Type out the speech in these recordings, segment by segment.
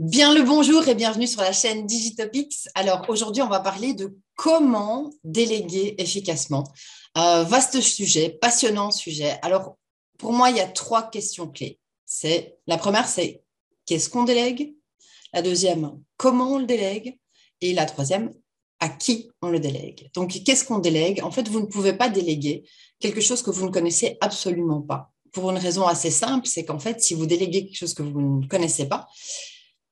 Bien le bonjour et bienvenue sur la chaîne Digitopics. Alors aujourd'hui, on va parler de comment déléguer efficacement. Euh, vaste sujet, passionnant sujet. Alors pour moi, il y a trois questions clés. C'est la première, c'est qu'est-ce qu'on délègue? La deuxième, comment on le délègue? Et la troisième, à qui on le délègue? Donc qu'est-ce qu'on délègue? En fait, vous ne pouvez pas déléguer quelque chose que vous ne connaissez absolument pas. Pour une raison assez simple, c'est qu'en fait, si vous déléguez quelque chose que vous ne connaissez pas,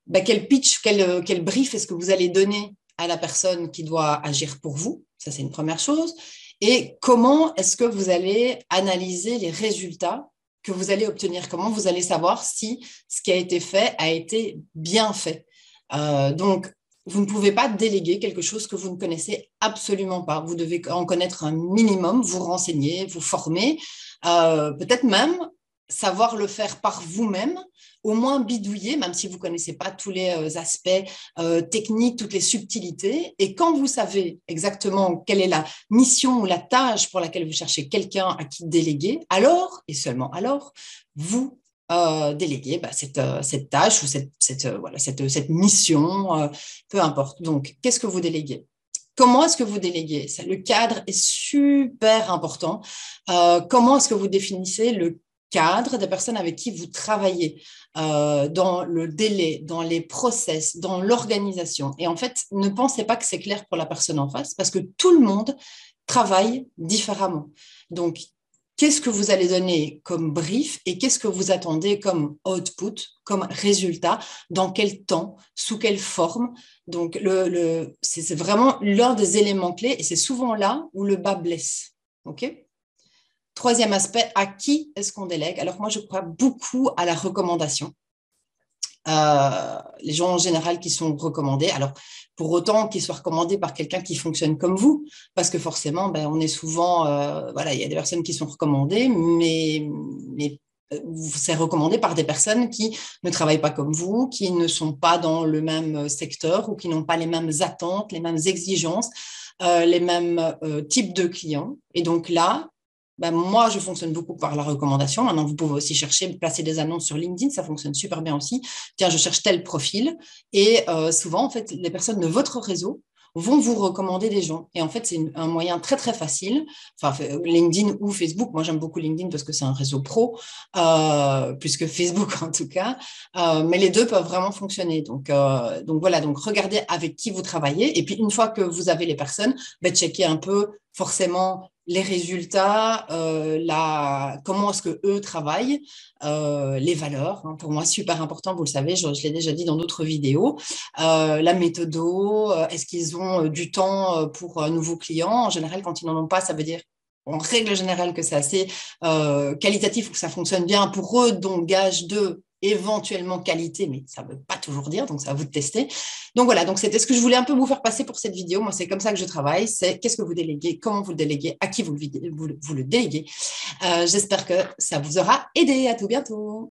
bah, quel pitch, quel, quel brief est-ce que vous allez donner à la personne qui doit agir pour vous? Ça, c'est une première chose. Et comment est-ce que vous allez analyser les résultats que vous allez obtenir? Comment vous allez savoir si ce qui a été fait a été bien fait? Euh, Donc, vous ne pouvez pas déléguer quelque chose que vous ne connaissez absolument pas. Vous devez en connaître un minimum, vous renseigner, vous former, euh, peut-être même savoir le faire par vous-même, au moins bidouiller, même si vous ne connaissez pas tous les euh, aspects euh, techniques, toutes les subtilités. Et quand vous savez exactement quelle est la mission ou la tâche pour laquelle vous cherchez quelqu'un à qui déléguer, alors, et seulement alors, vous euh, déléguez bah, cette, cette, tâche ou cette mission, peu importe. Donc, qu'est-ce que vous déléguez? Comment est-ce que vous déléguez? Le cadre est super important. comment est-ce que vous définissez le cadre, des personnes avec qui vous travaillez, euh, dans le délai, dans les process, dans l'organisation. Et en fait, ne pensez pas que c'est clair pour la personne en face, parce que tout le monde travaille différemment. Donc, qu'est-ce que vous allez donner comme brief et qu'est-ce que vous attendez comme output, comme résultat, dans quel temps, sous quelle forme? Donc, c'est vraiment l'un des éléments clés et c'est souvent là où le bas blesse. OK? Troisième aspect, à qui est-ce qu'on délègue? Alors moi, je crois beaucoup à la recommandation. Euh, les gens en général qui sont recommandés. Alors, pour autant qu'ils soient recommandés par quelqu'un qui fonctionne comme vous, parce que forcément, ben, on est souvent, euh, voilà, il y a des personnes qui sont recommandées, mais, euh, c'est recommandé par des personnes qui ne travaillent pas comme vous, qui ne sont pas dans le même secteur ou qui n'ont pas les mêmes attentes, les mêmes exigences, les mêmes types de clients. Et donc là, ben, moi, je fonctionne beaucoup par la recommandation. Maintenant, vous pouvez aussi chercher, placer des annonces sur LinkedIn, ça fonctionne super bien aussi. Tiens, je cherche tel profil. Et euh, souvent, en fait, les personnes de votre réseau vont vous recommander des gens. Et en fait, c'est un moyen très, très facile. Enfin, LinkedIn ou Facebook. Moi, j'aime beaucoup LinkedIn parce que c'est un réseau pro, euh, plus que Facebook en tout cas. Euh, mais les deux peuvent vraiment fonctionner. Donc, euh, donc voilà, donc regardez avec qui vous travaillez. Et puis, une fois que vous avez les personnes, bah, checkez un peu forcément les résultats, euh, la, comment est-ce que eux travaillent, euh, les valeurs. Hein, pour moi, super important, vous le savez, je, l'ai déjà dit dans d'autres vidéos. Euh, la méthode, est-ce qu'ils ont du temps pour un nouveau client En général, quand ils n'en ont pas, ça veut dire en règle générale que c'est assez qualitatif ou que ça fonctionne bien pour eux, donc gage de éventuellement qualité, mais ça ne veut pas toujours dire, donc c'est à vous de tester. Donc voilà, donc c'était ce que je voulais un peu vous faire passer pour cette vidéo. Moi, c'est comme ça que je travaille, c'est qu'est-ce que vous déléguez, comment vous le déléguez, à qui vous le, vous, le déléguez. Euh, j'espère que ça vous aura aidé. À tout bientôt.